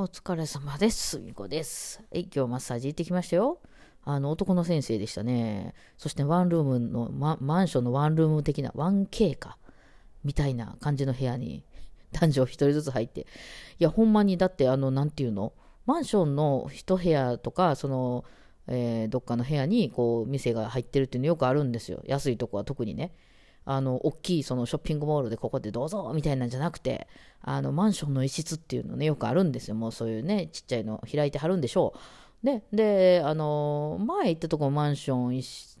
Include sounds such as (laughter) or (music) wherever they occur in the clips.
お疲れ様です。みこです。はい、今日マッサージ行ってきましたよ。あの、男の先生でしたね。そしてワンルームの、ママンションのワンルーム的な 1K か。みたいな感じの部屋に男女一人ずつ入って。いや、ほんまに、だって、あの、なんていうの？マンションの一部屋とか、その、えーどっかの部屋に、こう、店が入ってるっていうのよくあるんですよ。安いとこは特にね。あの、大きいそのショッピングモールでここでどうぞみたいなんじゃなくて、あの、マンションの一室っていうのね、よくあるんですよ。もうそういうね、ちっちゃいの開いてはるんでしょう。で、で、あの、前行ったとこマンショ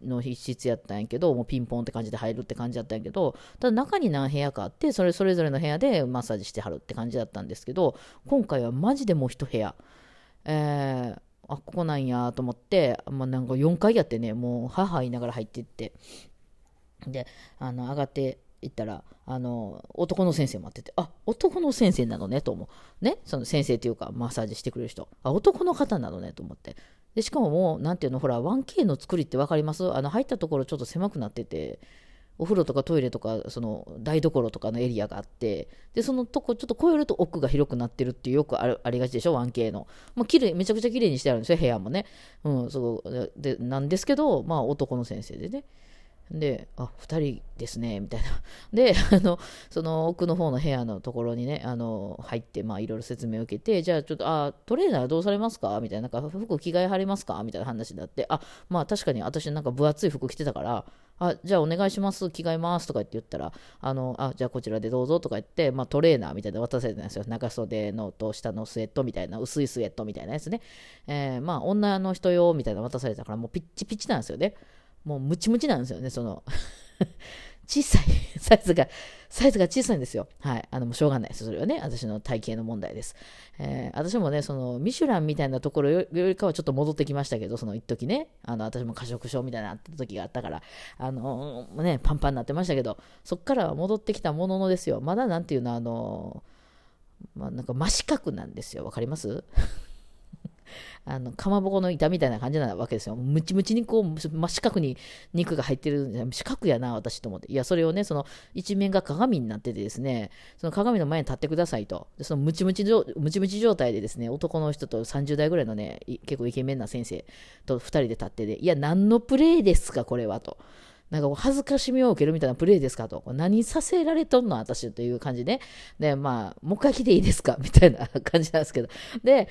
ンの一室やったんやけど、もうピンポンって感じで入るって感じだったんやけど、ただ中に何部屋かあって、それそれぞれの部屋でマッサージしてはるって感じだったんですけど、今回はマジでもう一部屋。えーあ、ここなんやと思って、まあ、なんか4階やってね、もう母言いながら入っていって、で、あの、上がっていったら、あの、男の先生待ってて、あ、男の先生なのね、と思う。ね、その先生というか、マッサージしてくれる人。あ、男の方なのね、と思って。で、しかももう、なんていうの、ほら、1K の作りって分かります？あの、入ったところちょっと狭くなってて、お風呂とかトイレとか、その台所とかのエリアがあって、で、そのとこちょっと越えると奥が広くなってるっていうよくあるありがちでしょ、1K の。もう綺麗、めちゃくちゃ綺麗にしてあるんですよ、部屋もね。うん、そう、で、なんですけど、まあ男の先生でね。で、あ、二人ですね、みたいな。(laughs) で、あの、その奥の方の部屋のところにね、あの、入って、まあいろいろ説明を受けて、じゃあちょっと、あ、トレーナーどうされますか？みたいな、なんか服着替えはりますか？みたいな話になって、あ、まあ確かに私なんか分厚い服着てたから、あ、じゃあお願いします、着替えますとかって言ったら、あの、あ、じゃあこちらでどうぞとか言って、まあトレーナーみたいな渡されたんですよ。長袖のと下のスウェットみたいな、薄いスウェットみたいなやつね。えーまあ女の人用みたいな渡されたから、もうピッチピチなんですよね。もうムチムチなんですよね、その (laughs) 小さい、サイズが、サイズが小さいんですよ。はい。あの、もうしょうがないです。それはね、私の体型の問題です。えー私もね、その、ミシュランみたいなところよりかはちょっと戻ってきましたけど、その一時ね、あの、私も過食症みたいなあった時があったから、あの、ね、パンパンになってましたけど、そっからは戻ってきたもののですよ。まだなんていうの、あの、まあ、なんか真四角なんですよ。わかります？あの、かまぼこの板みたいな感じなわけですよ。ムチムチにこう、真四角に肉が入ってる、四角やな、私と思って。いや、それをね、その一面が鏡になっててですね、その鏡の前に立ってくださいと。でそのムチムチ状、ムチムチ状態でですね、男の人と30代ぐらいのね、結構イケメンな先生と2人で立ってて、いや、何のプレイですか、これはと。なんか恥ずかしみを受けるみたいなプレイですかと。何させられとんの私という感じで。で、まあ、もう一回来ていいですか？みたいな感じなんですけど。で、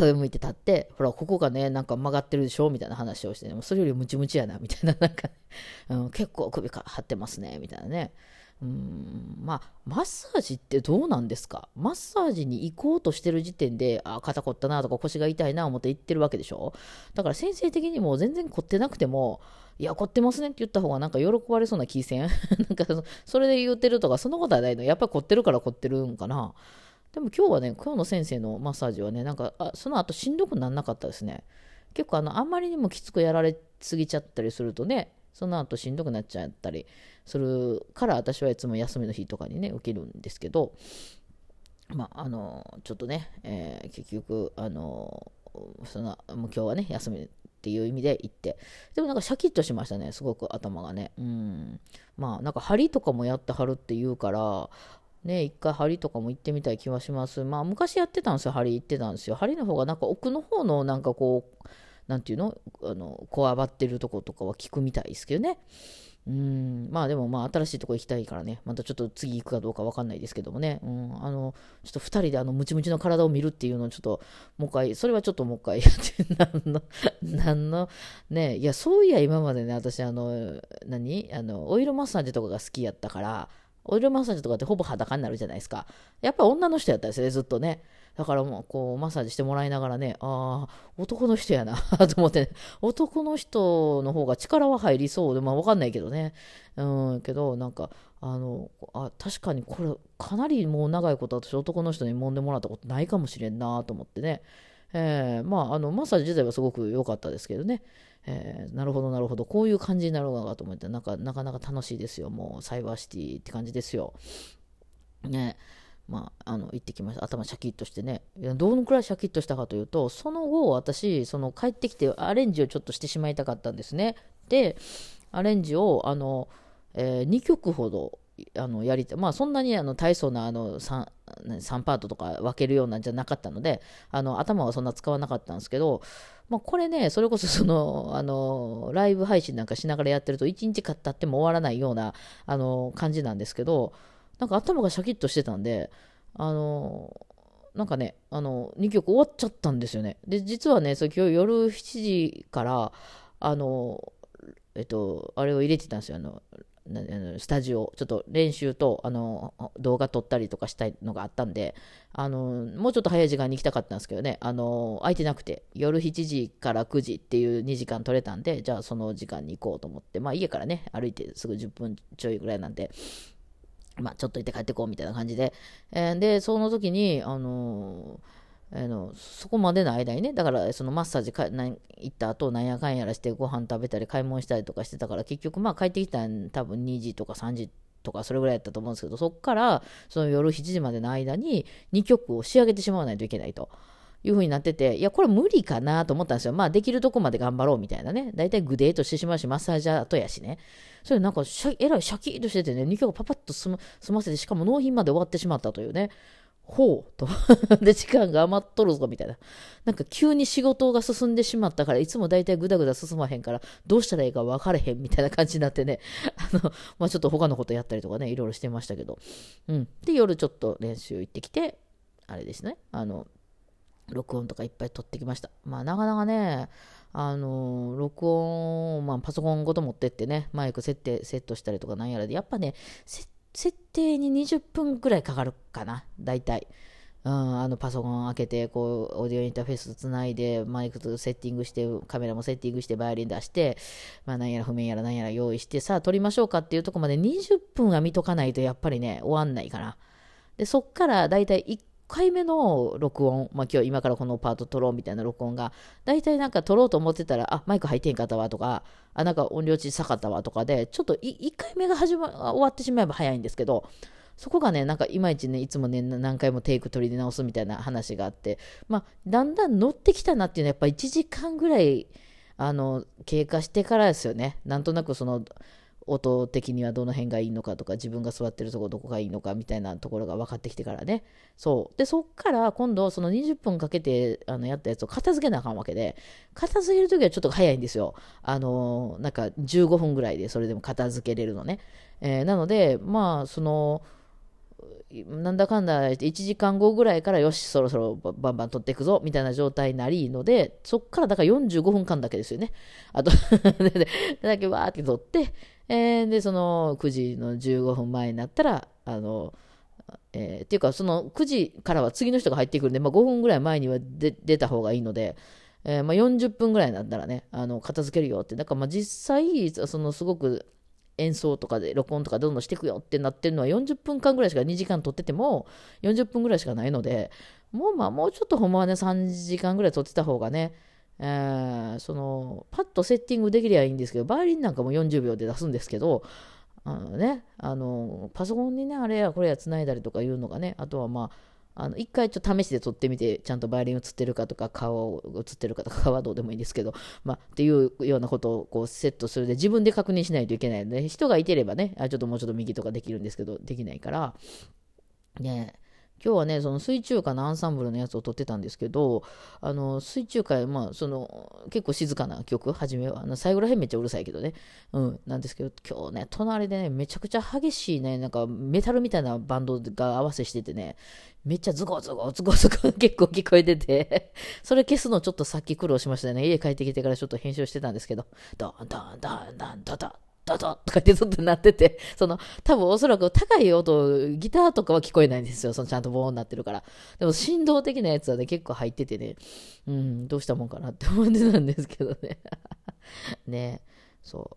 鏡向いて立って、ほら、ここがね、なんか曲がってるでしょみたいな話をして、ね、それよりムチムチやな、みたいな、なんか、(laughs) うん、結構首か張ってますね、みたいなね。うん、まあ、マッサージってどうなんですか？マッサージに行こうとしてる時点で、あ、肩凝ったなとか腰が痛いな思って行ってるわけでしょ？だから先生的にも全然凝ってなくても、いや、凝ってますねって言った方がなんか喜ばれそうな気せん？(laughs) なんかそそれで言うてるとか、そんなことはないの。やっぱり凝ってるから凝ってるんかな。でも今日はね、今日の先生のマッサージはね、なんか、あその後しんどくならなかったですね。結構あの、あんまりにもきつくやられすぎちゃったりするとね、その後しんどくなっちゃったりするから、私はいつも休みの日とかにね、受けるんですけど、まあ、あの、ちょっとね、えー結局、あの、その、もう今日はね、休みっていう意味で行って、でもなんかシャキッとしましたね、すごく頭がね。うん。まあ、なんか針とかもやってはるって言うから、ね、一回針とかも行ってみたい気はします。まあ、昔やってたんですよ、針行ってたんですよ。針の方がなんか奥の方のなんかこう、なんていうの？あの、こわばってるとことかは効くみたいですけどね。うん、まあでもまあ新しいとこ行きたいからね、またちょっと次行くかどうかわかんないですけどもね、うん、あの、ちょっと二人であのムチムチの体を見るっていうのをちょっと、もう一回、それはちょっともう一回。やって、なんの、なんの、ね、いや、そういや今までね、私あの、何？あの、オイルマッサージとかが好きやったから、オイルマッサージとかってほぼ裸になるじゃないですか。やっぱ女の人やったんですね、ずっとね。だからもう、こう、マッサージしてもらいながらね、ああ、男の人やな、(laughs) と思って、ね、男の人の方が力は入りそうで、まあわかんないけどね。うん、けど、なんか、あの、あ、確かにこれ、かなりもう長いこと私男の人に揉んでもらったことないかもしれんな、と思ってね。えー、まあ、あの、マッサージ自体はすごく良かったですけどね。えーなるほど、なるほど。こういう感じになるのかと思って、なんか、なかなか楽しいですよ。もう、サイバーシティって感じですよ。ね。まあ、あの、行ってきました。頭シャキッとしてね。どのくらいシャキッとしたかというと、その後、私、その、帰ってきてアレンジをちょっとしてしまいたかったんですね。で、アレンジを、あの、え2曲ほどあのやりまあそんなにあの大層なあの 3, 3パートとか分けるようなんじゃなかったのであの頭はそんな使わなかったんですけど、まあ、これねそれこそそのあのライブ配信なんかしながらやってると1日経っても終わらないようなあの感じなんですけどなんか頭がシャキッとしてたんであのなんかねあの2曲終わっちゃったんですよね。で実はねそ今日夜7時からあのえっとあれを入れてたんですよ。あのスタジオちょっと練習とあの動画撮ったりとかしたいのがあったんであのもうちょっと早い時間に行きたかったんですけどねあの空いてなくて夜7時から9時っていう2時間取れたんでじゃあその時間に行こうと思ってまあ家からね歩いてすぐ10分ちょいぐらいなんでまあちょっと行って帰ってこうみたいな感じで、えー、でその時にあのーあのそこまでの間にねだからそのマッサージかな行った後なんやかんやらしてご飯食べたり買い物したりとかしてたから結局まあ帰ってきたん多分2時とか3時とかそれぐらいやったと思うんですけどそっからその夜7時までの間に2曲を仕上げてしまわないといけないと。いう風になってて、いや、これ無理かなと思ったんですよ。まあ、できるとこまで頑張ろうみたいなね。だいたいグデーとしてしまうし、マッサージャーとやしね。それなんかえらいシャキッとしててね、2曲パパッと済ませて、しかも納品まで終わってしまったというね。ほうと。(laughs) で、時間が余っとるぞ、みたいな。なんか急に仕事が進んでしまったから、いつも大体ぐだぐだ進まへんから、どうしたらいいか分かれへん、みたいな感じになってね。(laughs) あの、まあちょっと他のことやったりとかね、いろいろしてましたけど。うん。で、夜ちょっと練習行ってきて、あれですね。あの、録音とかいっぱい撮ってきました。まあなかなかね、あの、録音、まあパソコンごと持ってってね、マイク設定、セットしたりとかなんやらで、やっぱね、設設定に20分くらいかかるかな、大体。うん、あのパソコン開けて、こう、オーディオインターフェースつないで、マイクとセッティングして、カメラもセッティングして、バイオリン出して、まあ、なんやら譜面やらなんやら用意して、さあ撮りましょうかっていうとこまで20分は見とかないと、やっぱりね、終わんないかな。で、そっからだいたい1回目の録音、まあ、今日今からこのパート撮ろうみたいな録音が、大体なんか撮ろうと思ってたら、あ、マイク入ってんかったわとか、あ、なんか音量小さかったわとかで、ちょっと1回目が始ま、終わってしまえば早いんですけど、そこがね、なんかいまいちね、いつもね、何回もテイク取り直すみたいな話があって、まあ、だんだん乗ってきたなっていうのは、やっぱ1時間ぐらい、あの、経過してからですよね。なんとなくその、音的にはどの辺がいいのかとか自分が座ってるとこどこがいいのかみたいなところが分かってきてからね。そう。でそっから今度その20分かけてあのやったやつを片付けなあかんわけで片付けるときはちょっと早いんですよ。あのなんか15分ぐらいでそれでも片付けれるのね、えー、なのでまあそのなんだかんだ1時間後ぐらいからよしそろそろバンバン取っていくぞみたいな状態になりのでそっからだから45分間だけですよね。あと (laughs) だけわーって取ってえー、で、その9時の15分前になったら、あの、えー、っていうか、その9時からは次の人が入ってくるんで、まあ、5分ぐらい前には出た方がいいので、えー、まあ、40分ぐらいになったらね、あの片付けるよって、だからまあ実際、そのすごく演奏とかで録音とかどんどんしていくよってなってるのは40分間ぐらいしか2時間撮ってても40分ぐらいしかないので、もうまあもうちょっとほんまはね3時間ぐらい撮ってた方がね、えー、そのパッとセッティングできりゃいいんですけどバイオリンなんかも40秒で出すんですけどあのね、あのパソコンにねあれやこれやつないだりとかいうのがねあとはまああの一回ちょっと試しで撮ってみてちゃんとバイオリン映ってるかとか顔映ってるかとか顔はどうでもいいんですけど、まあ、っていうようなことをこうセットするで自分で確認しないといけないので人がいてればねあちょっともうちょっと右とかできるんですけどできないからねえ今日はね、その水中歌のアンサンブルのやつを撮ってたんですけど、あの、水中歌、まあ、その、結構静かな曲、初めは、あの最後らへんめっちゃうるさいけどね、うん、なんですけど、今日ね、隣でね、めちゃくちゃ激しいね、なんかメタルみたいなバンドが合わせしててね、めっちゃズゴズゴズゴズゴ (laughs) 結構聞こえてて。それ消すのちょっとさっき苦労しましたね。家帰ってきてからちょっと編集してたんですけど、ドンドンドンドンドドン。ドドとかってずっとなってて、その、多分おそらく高い音、ギターとかは聞こえないんですよ。そのちゃんとボーンになってるから。でも振動的なやつはね、結構入っててね、うん、どうしたもんかなって思ってたんですけどね。(laughs) ね、そ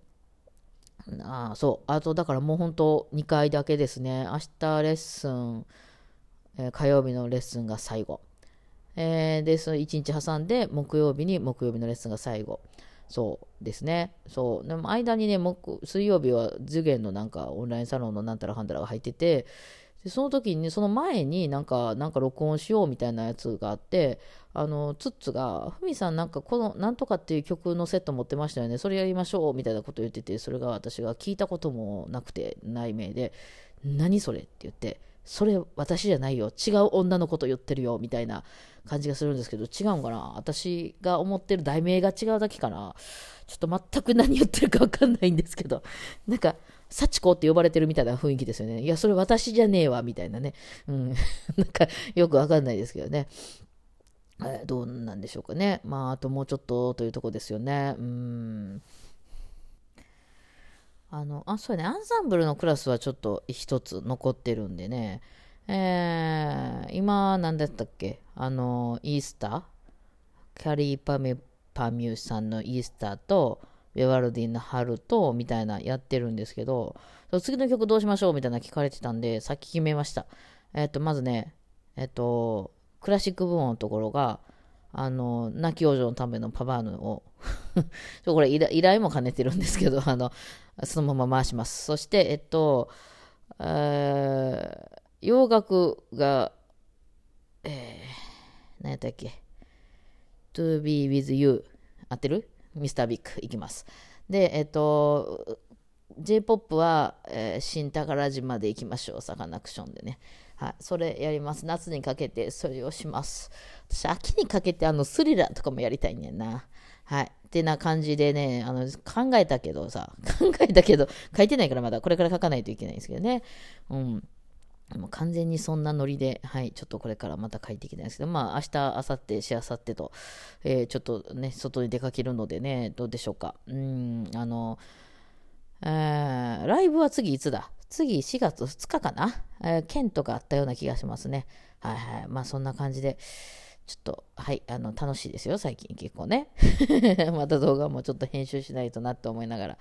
う。ああ、そう。あと、だからもう本当2回だけですね。明日レッスン、えー、火曜日のレッスンが最後。えー、で、その1日挟んで、木曜日に木曜日のレッスンが最後。そうですね。そう。でも間にね、木水曜日は受験のなんかオンラインサロンのなんたらかんたらが入ってて、でその時に、その前になんか、なんか録音しようみたいなやつがあって、あの、ツッツが、ふみさんなんかこの、なんとかっていう曲のセット持ってましたよね、それやりましょうみたいなこと言ってて、それが私が聞いたこともなくて、内名で、何それって言って、それ私じゃないよ。違う女のこと言ってるよ。みたいな感じがするんですけど、違うんかな？私が思ってる題名が違うだけかな？ちょっと全く何言ってるかわかんないんですけど、(laughs) なんか、幸子って呼ばれてるみたいな雰囲気ですよね。いや、それ私じゃねえわ、みたいなね。うん。(laughs) なんか、よくわかんないですけどね。どうなんでしょうかね。まあ、あともうちょっとというとこですよね。うん。あの、あ、そうやね。アンサンブルのクラスはちょっと一つ残ってるんでね。えー、今、何だったっけ？あの、イースター？キャリーパメパミューさんのイースターと、ウェワルディの春と、みたいなやってるんですけど、次の曲どうしましょうみたいな聞かれてたんで、さっき決めました。えっ、と、まずね、えっ、と、クラシック部門のところが、あの、泣き王女のためのパバーヌを、(laughs) これ依頼も兼ねてるんですけど、(laughs) あの、そのまま回します。そして、えっと、えー、洋楽が、えー、何やったっけ ?to be with you 合ってる？ミスタービッグいきます。で、えっと、J-POP は、えー、新宝島で行きましょう。サカナクションでね。はい。それやります。夏にかけてそれをします。私、秋にかけてあのスリラーとかもやりたいねんな。はい。ってな感じでね、あの、考えたけどさ、(laughs) 考えたけど、書いてないからまだこれから書かないといけないんですけどね。うん。もう完全にそんなノリで、はい、ちょっとこれからまた書いていきたいんですけど、まあ、明日、明後日、しあさってと、えー、ちょっとね、外に出かけるのでね、どうでしょうか。うん、あの、えー、ライブは次いつだ？次4月2日かな、えー、県とかあったような気がしますね。はいはい。まあそんな感じで、ちょっと、はい、あの、楽しいですよ、最近結構ね。(laughs) また動画もちょっと編集しないとなって思いながら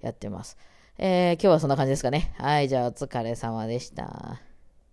やってます。えー、今日はそんな感じですかね。はい、じゃあお疲れ様でした。